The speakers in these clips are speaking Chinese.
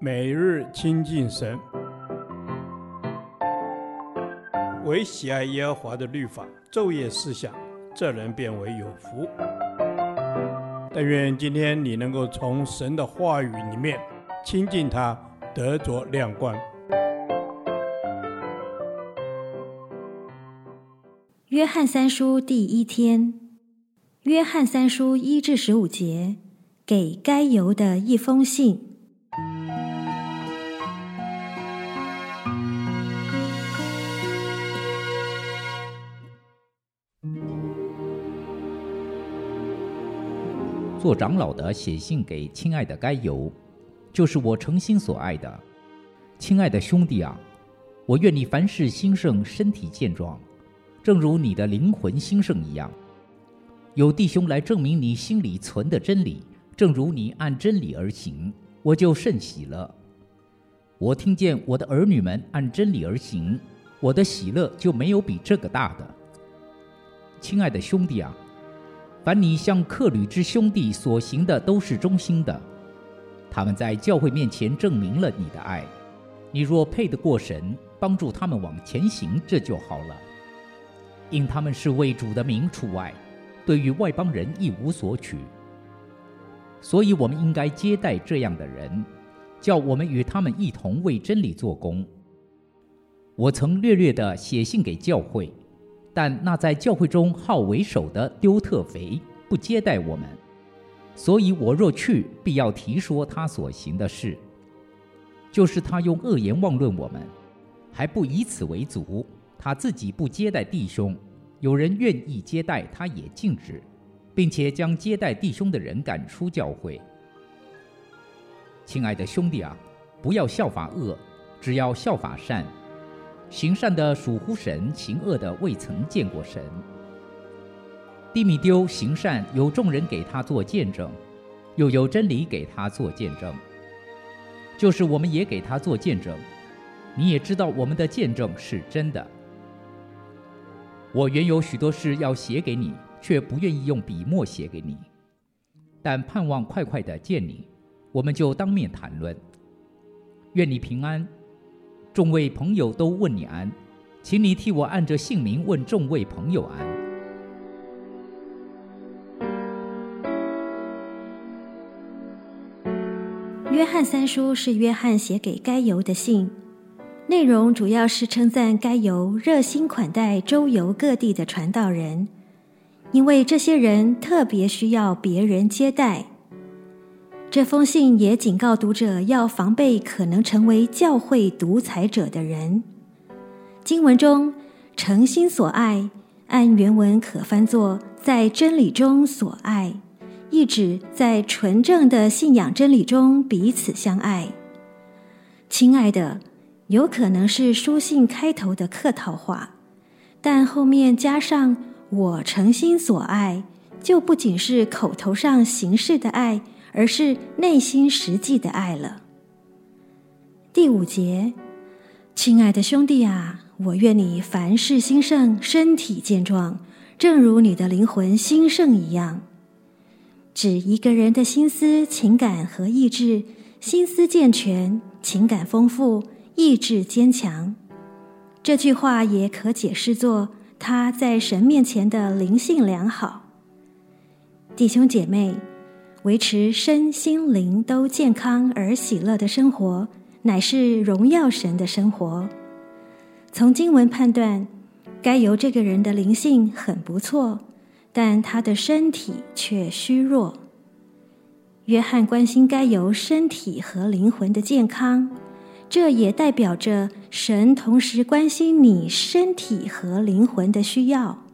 每日亲近神，唯喜爱耶和华的律法，昼夜思想，这人便为有福。但愿今天你能够从神的话语里面亲近他，得着亮光。约翰三书第一天，约翰三书一至十五节，给该犹的一封信。做长老的写信给亲爱的该由，就是我诚心所爱的，亲爱的兄弟啊，我愿你凡事兴盛，身体健壮，正如你的灵魂兴盛一样。有弟兄来证明你心里存的真理，正如你按真理而行，我就甚喜乐。我听见我的儿女们按真理而行，我的喜乐就没有比这个大的。亲爱的兄弟啊。凡你向客旅之兄弟所行的，都是忠心的。他们在教会面前证明了你的爱。你若配得过神，帮助他们往前行，这就好了。因他们是为主的名出外，对于外邦人一无所取。所以我们应该接待这样的人，叫我们与他们一同为真理做工。我曾略略地写信给教会。但那在教会中好为首的丢特腓不接待我们，所以我若去，必要提说他所行的事，就是他用恶言妄论我们，还不以此为足，他自己不接待弟兄，有人愿意接待，他也禁止，并且将接待弟兄的人赶出教会。亲爱的兄弟啊，不要效法恶，只要效法善。行善的属乎神，行恶的未曾见过神。低米丢行善，有众人给他做见证，又有真理给他做见证，就是我们也给他做见证。你也知道我们的见证是真的。我原有许多事要写给你，却不愿意用笔墨写给你，但盼望快快的见你，我们就当面谈论。愿你平安。众位朋友都问你安，请你替我按着姓名问众位朋友安。约翰三书是约翰写给该犹的信，内容主要是称赞该犹热心款待周游各地的传道人，因为这些人特别需要别人接待。这封信也警告读者要防备可能成为教会独裁者的人。经文中“诚心所爱”按原文可翻作“在真理中所爱”，意指在纯正的信仰真理中彼此相爱。亲爱的，有可能是书信开头的客套话，但后面加上“我诚心所爱”，就不仅是口头上形式的爱。而是内心实际的爱了。第五节，亲爱的兄弟啊，我愿你凡事兴盛，身体健壮，正如你的灵魂兴盛一样。指一个人的心思、情感和意志，心思健全，情感丰富，意志坚强。这句话也可解释作他在神面前的灵性良好。弟兄姐妹。维持身心灵都健康而喜乐的生活，乃是荣耀神的生活。从经文判断，该由这个人的灵性很不错，但他的身体却虚弱。约翰关心该由身体和灵魂的健康，这也代表着神同时关心你身体和灵魂的需要。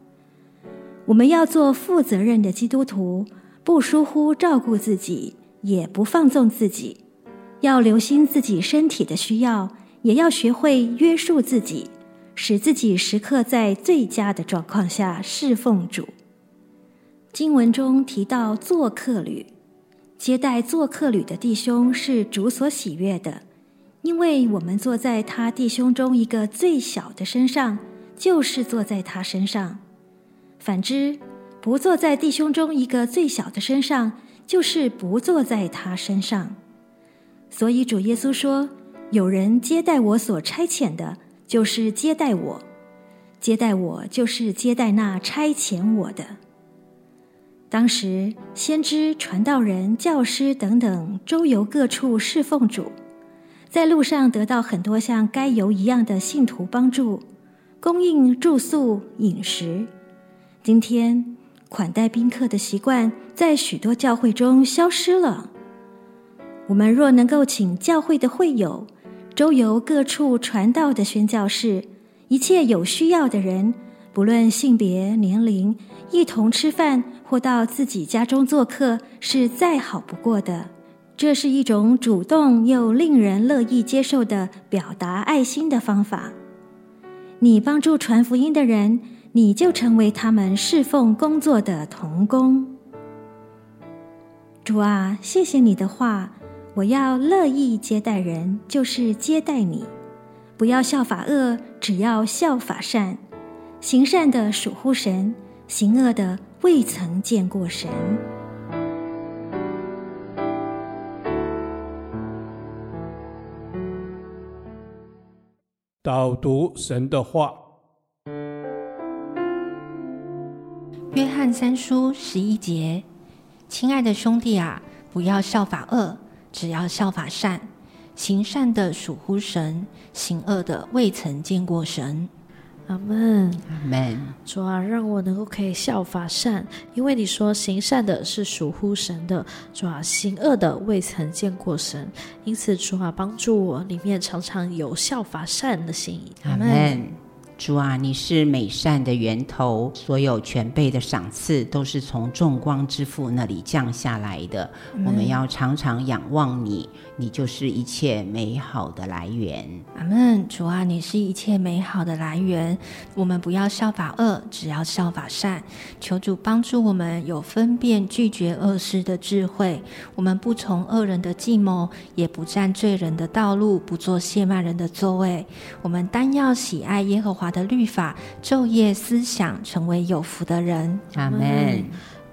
我们要做负责任的基督徒。不疏忽照顾自己，也不放纵自己，要留心自己身体的需要，也要学会约束自己，使自己时刻在最佳的状况下侍奉主。经文中提到做客旅，接待做客旅的弟兄是主所喜悦的，因为我们坐在他弟兄中一个最小的身上，就是坐在他身上。反之，不坐在弟兄中一个最小的身上，就是不坐在他身上。所以主耶稣说：“有人接待我所差遣的，就是接待我；接待我，就是接待那差遣我的。”当时，先知、传道人、教师等等，周游各处侍奉主，在路上得到很多像该犹一样的信徒帮助，供应住宿、饮食。今天，款待宾客的习惯在许多教会中消失了。我们若能够请教会的会友，周游各处传道的宣教士，一切有需要的人，不论性别、年龄，一同吃饭。或到自己家中做客是再好不过的，这是一种主动又令人乐意接受的表达爱心的方法。你帮助传福音的人，你就成为他们侍奉工作的童工。主啊，谢谢你的话，我要乐意接待人，就是接待你。不要效法恶，只要效法善。行善的属乎神，行恶的。未曾见过神。导读神的话，翰三书十一节，亲爱的兄弟啊，不要效法恶，只要效法善。行善的属乎神，行恶的未曾见过神。阿门，阿门。主啊，让我能够可以效法善，因为你说行善的是属乎神的，主啊，行恶的未曾见过神，因此主啊，帮助我里面常常有效法善的心意。阿门。主啊，你是美善的源头，所有全备的赏赐都是从众光之父那里降下来的。嗯、我们要常常仰望你，你就是一切美好的来源。阿门。主啊，你是一切美好的来源。我们不要效法恶，只要效法善。求主帮助我们有分辨拒绝恶事的智慧。我们不从恶人的计谋，也不占罪人的道路，不做亵慢人的座位。我们单要喜爱耶和华的律法，昼夜思想，成为有福的人。阿门。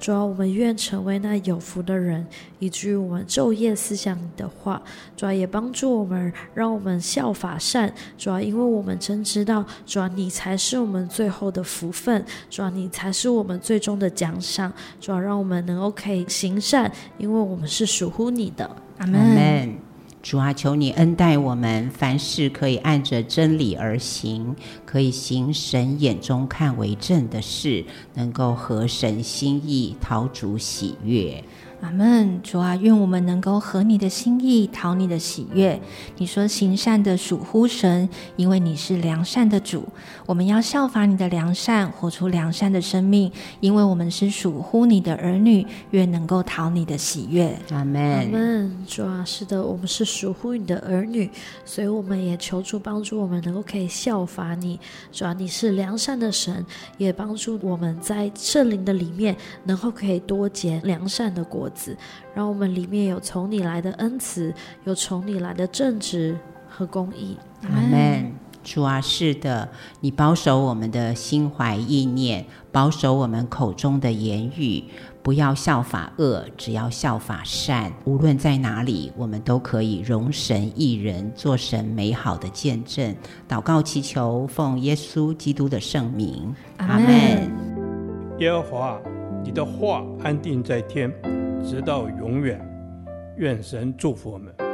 主要，我们愿成为那有福的人，以至于我们昼夜思想你的话。主要，也帮助我们，让我们效法善。主要，因为我们真知道，主要，你才是我们最后的福分。主要，你才是我们最终的奖赏。主要，让我们能够可以行善，因为我们是属乎你的。阿门。主啊，求你恩待我们，凡事可以按着真理而行，可以行神眼中看为正的事，能够合神心意，讨主喜悦。阿门，主啊，愿我们能够合你的心意，讨你的喜悦。你说行善的属乎神，因为你是良善的主。我们要效法你的良善，活出良善的生命，因为我们是属乎你的儿女，愿能够讨你的喜悦。阿门，阿门。主啊，是的，我们是属乎你的儿女，所以我们也求助帮助我们，能够可以效法你。主啊，你是良善的神，也帮助我们在圣灵的里面，能够可以多结良善的果。子，让我们里面有从你来的恩慈，有从你来的正直和公义。阿门。主啊，是的，你保守我们的心怀意念，保守我们口中的言语，不要效法恶，只要效法善。无论在哪里，我们都可以容神一人，做神美好的见证。祷告祈求，奉耶稣基督的圣名。阿门。耶和华，你的话安定在天。直到永远，愿神祝福我们。